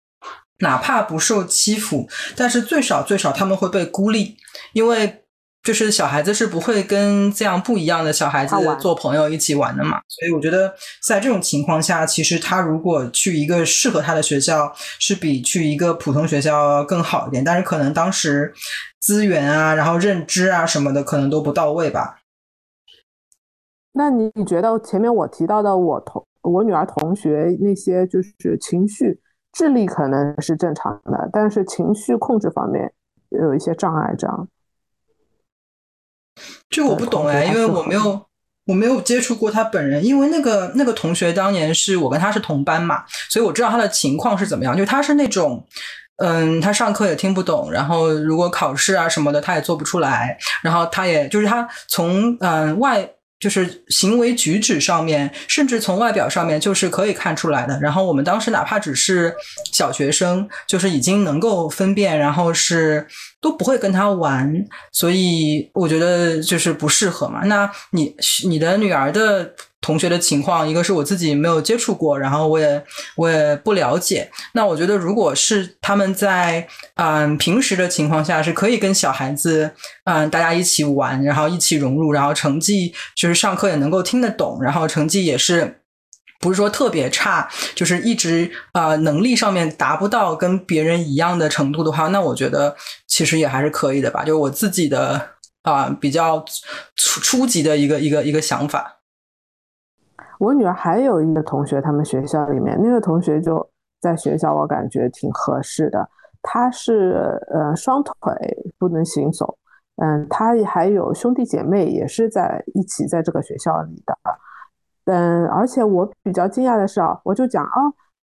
哪怕不受欺负，但是最少最少他们会被孤立，因为。就是小孩子是不会跟这样不一样的小孩子做朋友一起玩的嘛，所以我觉得在这种情况下，其实他如果去一个适合他的学校，是比去一个普通学校更好一点。但是可能当时资源啊，然后认知啊什么的，可能都不到位吧。那你你觉得前面我提到的我同我女儿同学那些就是情绪智力可能是正常的，但是情绪控制方面有一些障碍，这样。这个我不懂哎，因为我没有我没有接触过他本人，因为那个那个同学当年是我跟他是同班嘛，所以我知道他的情况是怎么样。就他是那种，嗯，他上课也听不懂，然后如果考试啊什么的他也做不出来，然后他也就是他从嗯外。就是行为举止上面，甚至从外表上面，就是可以看出来的。然后我们当时哪怕只是小学生，就是已经能够分辨，然后是都不会跟他玩，所以我觉得就是不适合嘛。那你你的女儿的？同学的情况，一个是我自己没有接触过，然后我也我也不了解。那我觉得，如果是他们在嗯平时的情况下，是可以跟小孩子嗯大家一起玩，然后一起融入，然后成绩就是上课也能够听得懂，然后成绩也是不是说特别差，就是一直啊能力上面达不到跟别人一样的程度的话，那我觉得其实也还是可以的吧。就是我自己的啊比较初初级的一个一个一个想法。我女儿还有一个同学，他们学校里面那个同学就在学校，我感觉挺合适的。他是呃双腿不能行走，嗯，他还有兄弟姐妹也是在一起在这个学校里的，嗯，而且我比较惊讶的是啊，我就讲啊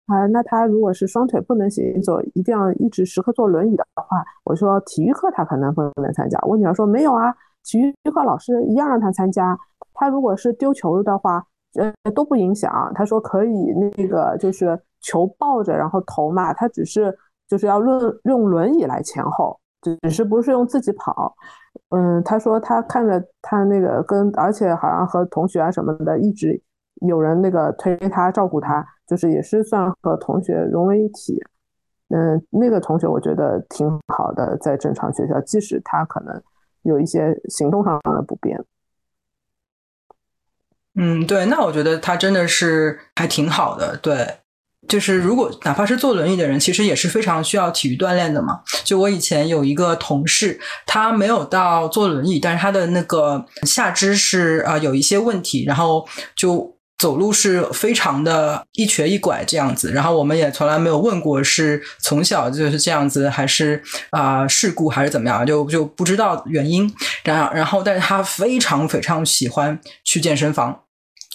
啊，那他如果是双腿不能行走，一定要一直时刻坐轮椅的话，我说体育课他可能不能参加。我女儿说没有啊，体育课老师一样让他参加。他如果是丢球的话，呃都不影响。他说可以那个就是球抱着然后投嘛，他只是就是要论用轮椅来前后，只是不是用自己跑。嗯，他说他看着他那个跟，而且好像和同学啊什么的一直有人那个推他照顾他，就是也是算和同学融为一体。嗯，那个同学我觉得挺好的，在正常学校，即使他可能有一些行动上的不便。嗯，对，那我觉得他真的是还挺好的。对，就是如果哪怕是坐轮椅的人，其实也是非常需要体育锻炼的嘛。就我以前有一个同事，他没有到坐轮椅，但是他的那个下肢是啊有一些问题，然后就。走路是非常的一瘸一拐这样子，然后我们也从来没有问过是从小就是这样子，还是啊事故还是怎么样，就就不知道原因。然后，然后，但是他非常非常喜欢去健身房。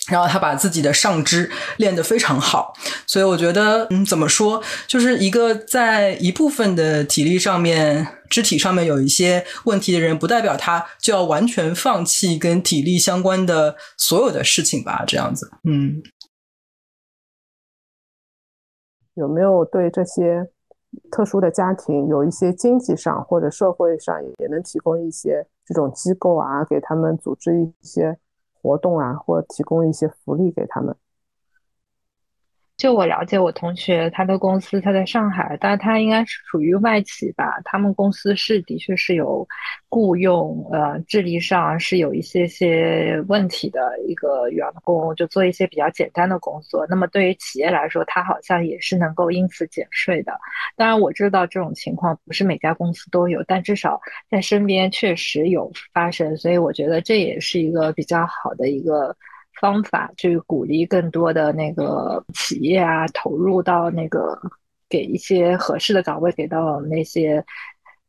然后他把自己的上肢练得非常好，所以我觉得，嗯，怎么说，就是一个在一部分的体力上面、肢体上面有一些问题的人，不代表他就要完全放弃跟体力相关的所有的事情吧？这样子，嗯，有没有对这些特殊的家庭有一些经济上或者社会上也能提供一些这种机构啊，给他们组织一些？活动啊，或提供一些福利给他们。就我了解，我同学他的公司他在上海，但他应该是属于外企吧。他们公司是的确是有雇佣，呃，智力上是有一些些问题的一个员工，就做一些比较简单的工作。那么对于企业来说，他好像也是能够因此减税的。当然我知道这种情况不是每家公司都有，但至少在身边确实有发生，所以我觉得这也是一个比较好的一个。方法去鼓励更多的那个企业啊，投入到那个给一些合适的岗位给到那些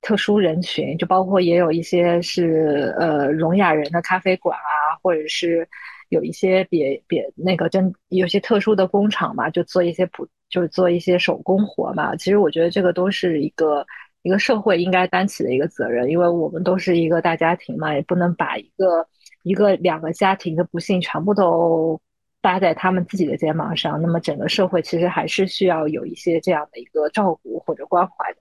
特殊人群，就包括也有一些是呃聋哑人的咖啡馆啊，或者是有一些别别那个真有些特殊的工厂嘛，就做一些普就是做一些手工活嘛。其实我觉得这个都是一个一个社会应该担起的一个责任，因为我们都是一个大家庭嘛，也不能把一个。一个两个家庭的不幸全部都搭在他们自己的肩膀上，那么整个社会其实还是需要有一些这样的一个照顾或者关怀的。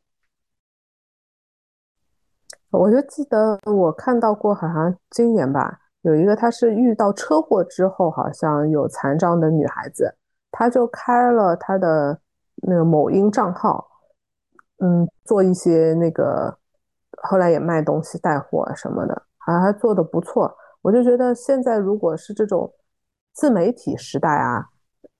我就记得我看到过，好像今年吧，有一个她是遇到车祸之后，好像有残障的女孩子，她就开了她的那个某音账号，嗯，做一些那个，后来也卖东西带货什么的，好像还做的不错。我就觉得现在如果是这种自媒体时代啊，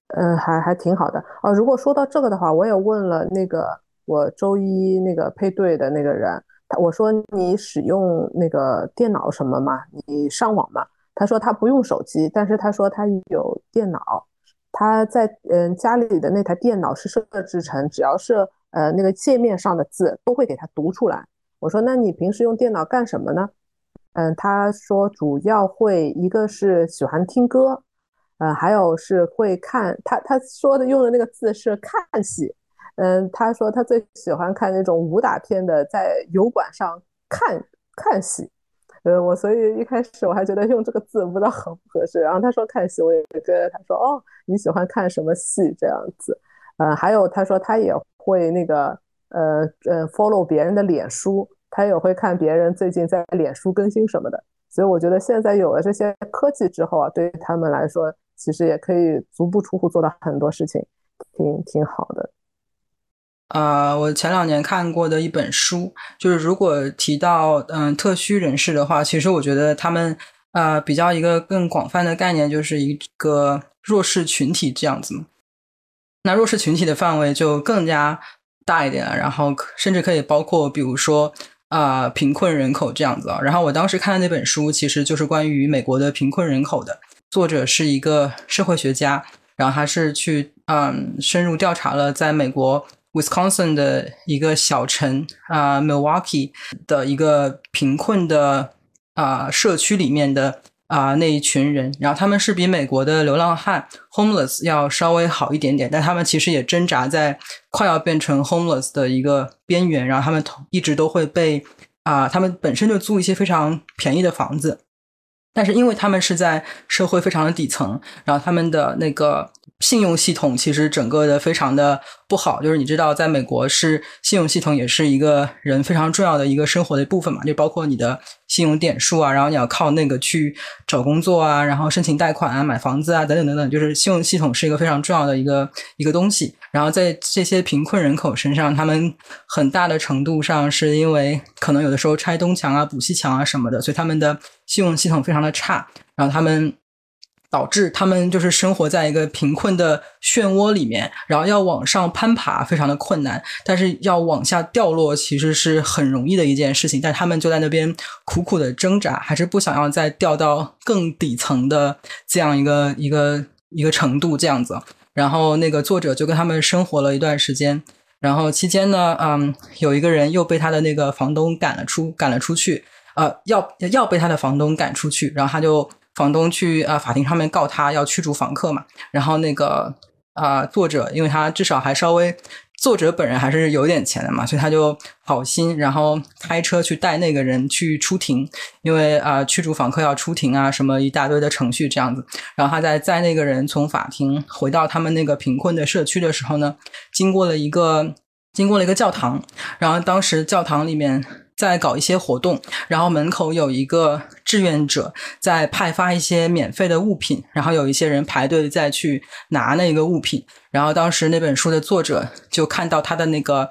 嗯，还还挺好的哦。如果说到这个的话，我也问了那个我周一那个配对的那个人，他我说你使用那个电脑什么吗？你上网吗？他说他不用手机，但是他说他有电脑，他在嗯家里的那台电脑是设置成只要是呃那个界面上的字都会给他读出来。我说那你平时用电脑干什么呢？嗯，他说主要会一个是喜欢听歌，嗯，还有是会看他他说的用的那个字是看戏，嗯，他说他最喜欢看那种武打片的，在油管上看看戏，呃，我所以一开始我还觉得用这个字不知道合不合适，然后他说看戏，我也觉得他说哦你喜欢看什么戏这样子，呃，还有他说他也会那个呃呃 follow 别人的脸书。他也会看别人最近在脸书更新什么的，所以我觉得现在有了这些科技之后啊，对于他们来说，其实也可以足不出户做到很多事情，挺挺好的。啊，我前两年看过的一本书，就是如果提到嗯特需人士的话，其实我觉得他们啊比较一个更广泛的概念，就是一个弱势群体这样子嘛。那弱势群体的范围就更加大一点，然后甚至可以包括比如说。啊，贫困人口这样子啊。然后我当时看的那本书，其实就是关于美国的贫困人口的。作者是一个社会学家，然后他是去嗯深入调查了在美国 Wisconsin 的一个小城啊 Milwaukee 的一个贫困的啊社区里面的。啊，那一群人，然后他们是比美国的流浪汉 （homeless） 要稍微好一点点，但他们其实也挣扎在快要变成 homeless 的一个边缘。然后他们一直都会被啊，他们本身就租一些非常便宜的房子，但是因为他们是在社会非常的底层，然后他们的那个信用系统其实整个的非常的不好。就是你知道，在美国是信用系统也是一个人非常重要的一个生活的一部分嘛，就包括你的信用点数啊，然后你要靠那个去找工作啊，然后申请贷款啊、买房子啊等等等等，就是信用系统是一个非常重要的一个一个东西。然后在这些贫困人口身上，他们很大的程度上是因为可能有的时候拆东墙啊、补西墙啊什么的，所以他们的信用系统非常的差，然后他们导致他们就是生活在一个贫困的漩涡里面，然后要往上攀爬非常的困难，但是要往下掉落其实是很容易的一件事情，但他们就在那边苦苦的挣扎，还是不想要再掉到更底层的这样一个一个一个程度这样子。然后那个作者就跟他们生活了一段时间，然后期间呢，嗯，有一个人又被他的那个房东赶了出，赶了出去，呃，要要被他的房东赶出去，然后他就房东去啊法庭上面告他要驱逐房客嘛，然后那个啊作者，因为他至少还稍微。作者本人还是有点钱的嘛，所以他就好心，然后开车去带那个人去出庭，因为啊驱逐访客要出庭啊，什么一大堆的程序这样子。然后他在载那个人从法庭回到他们那个贫困的社区的时候呢，经过了一个经过了一个教堂，然后当时教堂里面。在搞一些活动，然后门口有一个志愿者在派发一些免费的物品，然后有一些人排队再去拿那个物品。然后当时那本书的作者就看到他的那个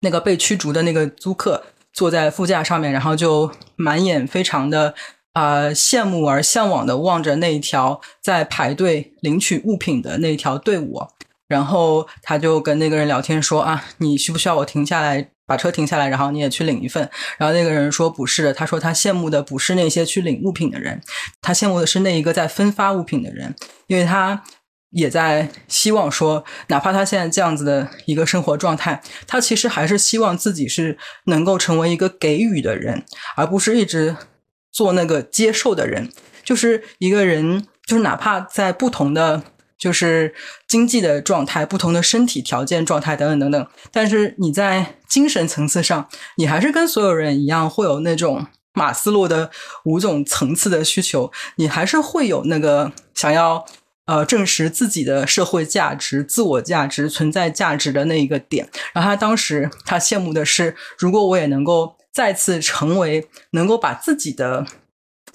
那个被驱逐的那个租客坐在副驾上面，然后就满眼非常的啊羡慕而向往的望着那一条在排队领取物品的那条队伍。然后他就跟那个人聊天说啊，你需不需要我停下来？把车停下来，然后你也去领一份。然后那个人说不是的，他说他羡慕的不是那些去领物品的人，他羡慕的是那一个在分发物品的人，因为他也在希望说，哪怕他现在这样子的一个生活状态，他其实还是希望自己是能够成为一个给予的人，而不是一直做那个接受的人。就是一个人，就是哪怕在不同的。就是经济的状态、不同的身体条件状态等等等等，但是你在精神层次上，你还是跟所有人一样，会有那种马斯洛的五种层次的需求，你还是会有那个想要呃证实自己的社会价值、自我价值、存在价值的那一个点。然后他当时他羡慕的是，如果我也能够再次成为能够把自己的。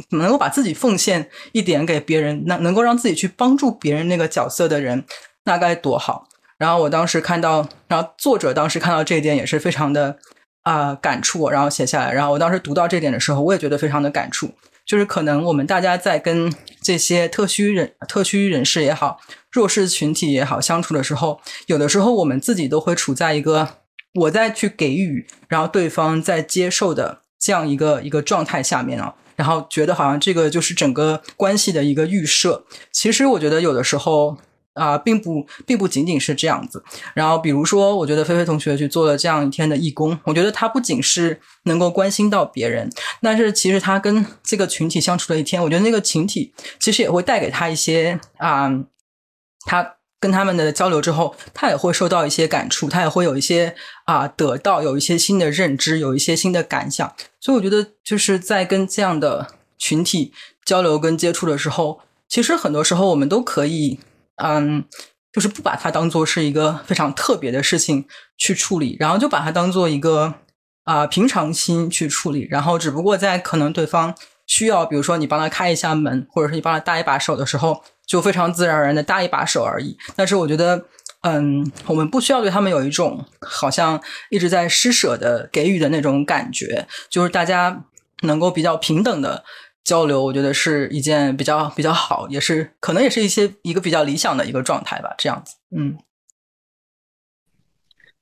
能够把自己奉献一点给别人，那能够让自己去帮助别人那个角色的人，那该多好。然后我当时看到，然后作者当时看到这一点也是非常的啊感触，然后写下来。然后我当时读到这点的时候，我也觉得非常的感触。就是可能我们大家在跟这些特需人、特需人士也好、弱势群体也好相处的时候，有的时候我们自己都会处在一个我在去给予，然后对方在接受的这样一个一个状态下面啊。然后觉得好像这个就是整个关系的一个预设，其实我觉得有的时候啊，并不并不仅仅是这样子。然后比如说，我觉得菲菲同学去做了这样一天的义工，我觉得他不仅是能够关心到别人，但是其实他跟这个群体相处了一天，我觉得那个群体其实也会带给他一些啊，他。跟他们的交流之后，他也会受到一些感触，他也会有一些啊得到，有一些新的认知，有一些新的感想。所以我觉得就是在跟这样的群体交流跟接触的时候，其实很多时候我们都可以，嗯，就是不把它当做是一个非常特别的事情去处理，然后就把它当做一个啊平常心去处理，然后只不过在可能对方需要，比如说你帮他开一下门，或者是你帮他搭一把手的时候。就非常自然而然的搭一把手而已，但是我觉得，嗯，我们不需要对他们有一种好像一直在施舍的给予的那种感觉，就是大家能够比较平等的交流，我觉得是一件比较比较好，也是可能也是一些一个比较理想的一个状态吧，这样子，嗯。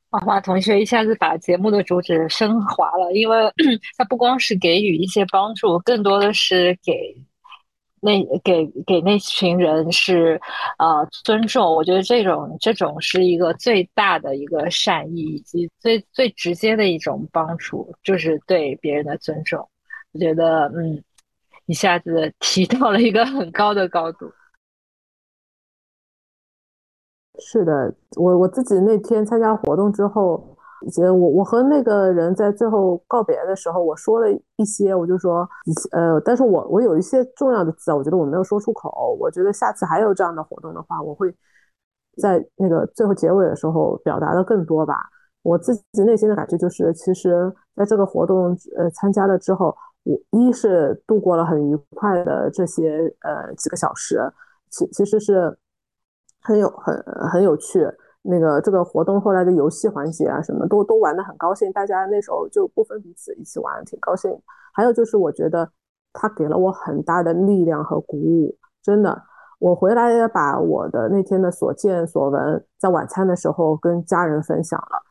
花花同学一下子把节目的主旨升华了，因为 (clears throat) 他不光是给予一些帮助，更多的是给。那给给那群人是，呃，尊重。我觉得这种这种是一个最大的一个善意，以及最最直接的一种帮助，就是对别人的尊重。我觉得，嗯，一下子提到了一个很高的高度。是的，我我自己那天参加活动之后，我我和那个人在最后告别的时候，我说了一些，我就说，呃，但是我我有一些重要的字，我觉得我没有说出口。我觉得下次还有这样的活动的话，我会在那个最后结尾的时候表达的更多吧。我自己内心的感觉就是，其实在这个活动呃参加了之后，我一是度过了很愉快的这些呃几个小时，其其实是很有很很有趣。那个这个活动后来的游戏环节啊，什么都都玩的很高兴，大家那时候就不分彼此一起玩，挺高兴。还有就是，我觉得他给了我很大的力量和鼓舞，真的。我回来也把我的那天的所见所闻，在晚餐的时候跟家人分享了。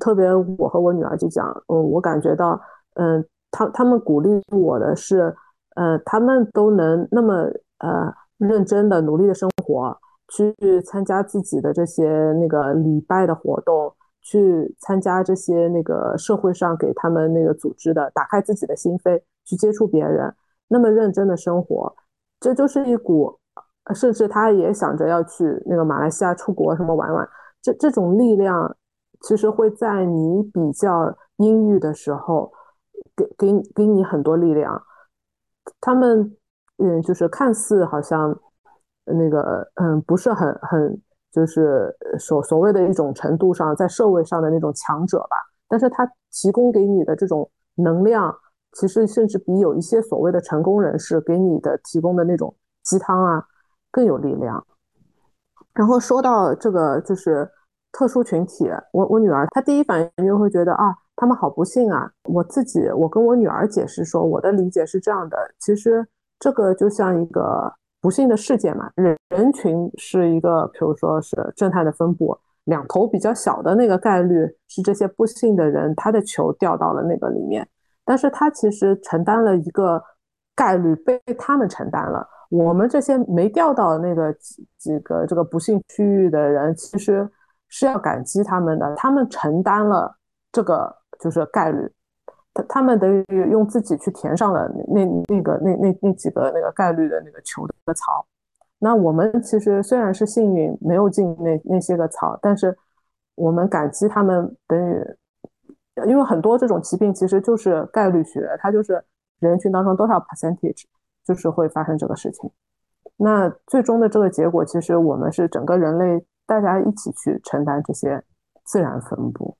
特别我和我女儿就讲，嗯，我感觉到，嗯，他他们鼓励我的是，呃，他们都能那么呃认真的努力的生活。去参加自己的这些那个礼拜的活动，去参加这些那个社会上给他们那个组织的，打开自己的心扉，去接触别人，那么认真的生活，这就是一股，甚至他也想着要去那个马来西亚出国什么玩玩，这这种力量，其实会在你比较阴郁的时候，给给给你很多力量。他们，嗯，就是看似好像。那个嗯，不是很很就是所所谓的一种程度上，在社会上的那种强者吧。但是他提供给你的这种能量，其实甚至比有一些所谓的成功人士给你的提供的那种鸡汤啊更有力量。然后说到这个就是特殊群体，我我女儿她第一反应就会觉得啊，他们好不幸啊。我自己我跟我女儿解释说，我的理解是这样的，其实这个就像一个。不幸的事件嘛，人人群是一个，比如说是正态的分布，两头比较小的那个概率是这些不幸的人，他的球掉到了那个里面，但是他其实承担了一个概率被他们承担了，我们这些没掉到那个几几个这个不幸区域的人，其实是要感激他们的，他们承担了这个就是概率。他他们等于用自己去填上了那那个那那那几个那个概率的那个球的槽，那我们其实虽然是幸运没有进那那些个槽，但是我们感激他们，等于因为很多这种疾病其实就是概率学，它就是人群当中多少 percentage 就是会发生这个事情，那最终的这个结果其实我们是整个人类大家一起去承担这些自然分布。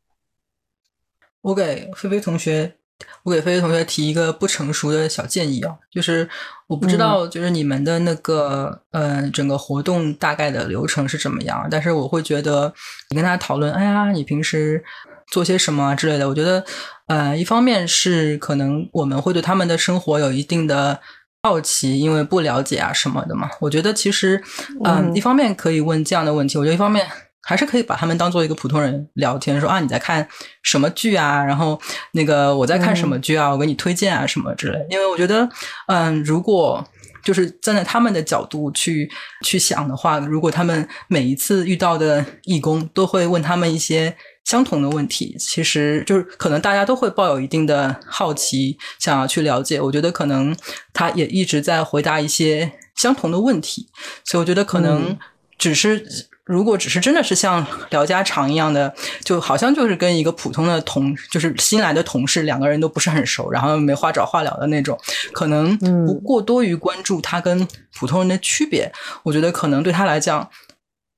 我给菲菲同学。我给飞飞同学提一个不成熟的小建议啊，就是我不知道，就是你们的那个呃整个活动大概的流程是怎么样，但是我会觉得你跟他讨论，哎呀，你平时做些什么之类的，我觉得呃一方面是可能我们会对他们的生活有一定的好奇，因为不了解啊什么的嘛。我觉得其实嗯一方面可以问这样的问题，我觉得一方面。还是可以把他们当做一个普通人聊天，说啊你在看什么剧啊？然后那个我在看什么剧啊？我给你推荐啊什么之类。因为我觉得，嗯，如果就是站在他们的角度去去想的话，如果他们每一次遇到的义工都会问他们一些相同的问题，其实就是可能大家都会抱有一定的好奇，想要去了解。我觉得可能他也一直在回答一些相同的问题，所以我觉得可能只是。如果只是真的是像聊家常一样的，就好像就是跟一个普通的同，就是新来的同事，两个人都不是很熟，然后没话找话聊的那种，可能不过多于关注他跟普通人的区别。我觉得可能对他来讲，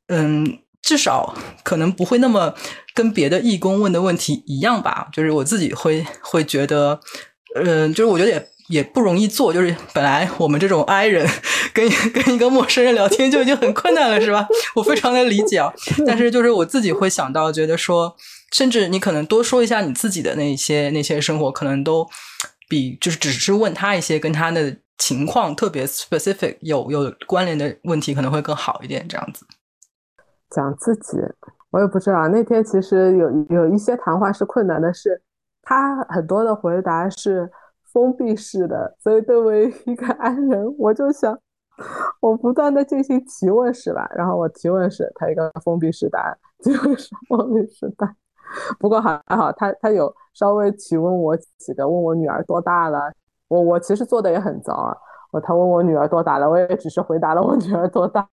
嗯，至少可能不会那么跟别的义工问的问题一样吧。就是我自己会会觉得，嗯，就是我觉得也。也不容易做，就是本来我们这种 I 人 (laughs) 跟跟一个陌生人聊天就已经很困难了，是吧？我非常的理解啊。但是就是我自己会想到，觉得说，甚至你可能多说一下你自己的那些那些生活，可能都比就是只是问他一些跟他的情况特别 specific 有有关联的问题，可能会更好一点。这样子讲自己，我也不知道。那天其实有有一些谈话是困难的，是他很多的回答是。封闭式的，所以作为一个安人，我就想，我不断的进行提问是吧？然后我提问是他一个封闭式答案，提问是封闭式答案。不过还好，他他有稍微提问我几个，问我女儿多大了。我我其实做的也很糟啊。我他问我女儿多大了，我也只是回答了我女儿多大，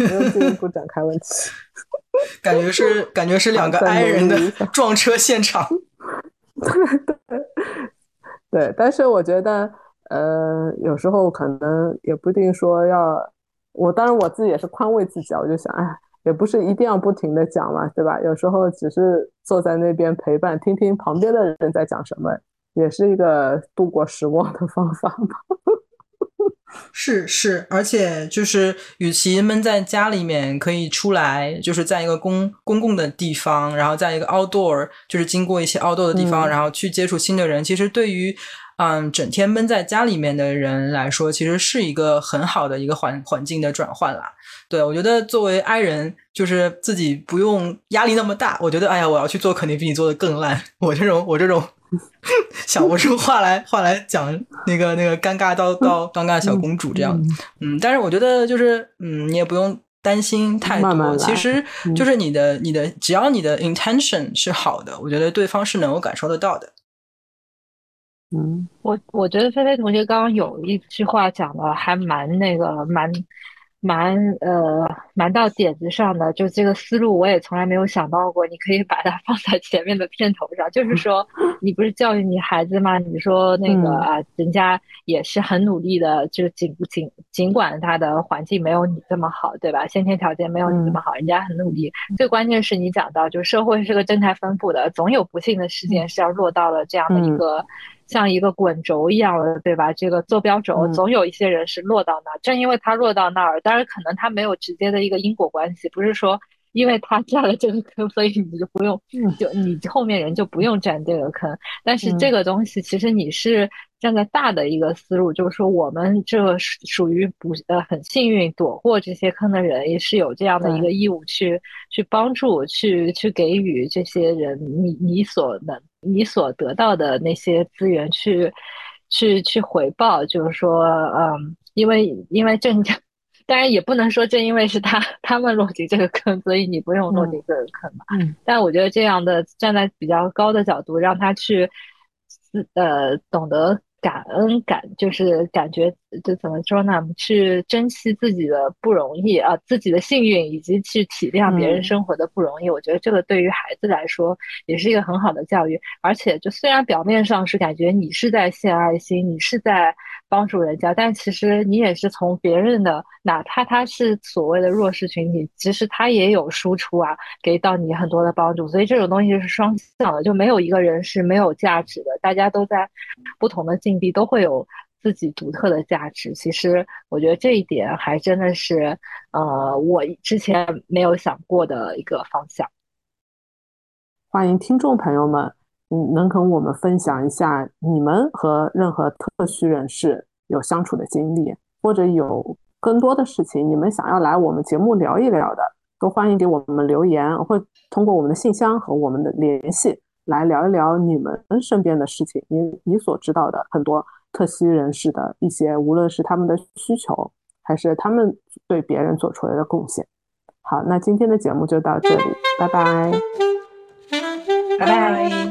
没有进一步展开问题。(laughs) 感觉是感觉是两个 I 人的撞车现场。(laughs) 对对对，但是我觉得，呃，有时候可能也不一定说要，我当然我自己也是宽慰自己啊，我就想，哎，也不是一定要不停的讲嘛，对吧？有时候只是坐在那边陪伴，听听旁边的人在讲什么，也是一个度过时光的方法吧。是是，而且就是，与其闷在家里面，可以出来，就是在一个公公共的地方，然后在一个 outdoor，就是经过一些 outdoor 的地方，然后去接触新的人。其实对于嗯整天闷在家里面的人来说，其实是一个很好的一个环环境的转换啦。对我觉得作为 I 人，就是自己不用压力那么大。我觉得哎呀，我要去做，肯定比你做的更烂。(laughs) 我这种我这种。(laughs) 想不出话来，话来讲那个那个尴尬到到尴尬小公主这样，嗯，但是我觉得就是嗯，你也不用担心太多，其实就是你的你的，只要你的 intention 是好的，我觉得对方是能够感受得到的。嗯，我我觉得菲菲同学刚刚有一句话讲的还蛮那个蛮。蛮呃蛮到点子上的，就这个思路我也从来没有想到过。你可以把它放在前面的片头上，就是 (laughs) 说，你不是教育你孩子吗？你说那个啊，人家也是很努力的，就尽尽尽管他的环境没有你这么好，对吧？先天条件没有你这么好，人家很努力。最关键是你讲到，就社会是个正态分布的，总有不幸的事件是要落到了这样的一个。像一个滚轴一样的，对吧？这个坐标轴总有一些人是落到那儿，正因为他落到那儿，当然可能他没有直接的一个因果关系，不是说因为他占了这个坑，所以你就不用，就你后面人就不用占这个坑。但是这个东西其实你是。站在大的一个思路，就是说我们这属于不呃很幸运躲过这些坑的人，也是有这样的一个义务去去帮助，去去给予这些人你你所能你所得到的那些资源去去去回报。就是说，嗯，因为因为正当然也不能说正因为是他他们落进这个坑，所以你不用落进这个坑嘛。嗯。但我觉得这样的站在比较高的角度，让他去呃懂得。感恩感就是感觉，就怎么说呢？去珍惜自己的不容易啊，自己的幸运，以及去体谅别人生活的不容易。我觉得这个对于孩子来说也是一个很好的教育。而且，就虽然表面上是感觉你是在献爱心，你是在。帮助人家，但其实你也是从别人的，哪怕他是所谓的弱势群体，其实他也有输出啊，给到你很多的帮助。所以这种东西是双向的，就没有一个人是没有价值的。大家都在不同的境地，都会有自己独特的价值。其实我觉得这一点还真的是，呃，我之前没有想过的一个方向。欢迎听众朋友们。嗯，能跟我们分享一下你们和任何特需人士有相处的经历，或者有更多的事情你们想要来我们节目聊一聊的，都欢迎给我们留言，会通过我们的信箱和我们的联系来聊一聊你们身边的事情，你你所知道的很多特需人士的一些，无论是他们的需求，还是他们对别人做出来的贡献。好，那今天的节目就到这里，拜拜，拜拜。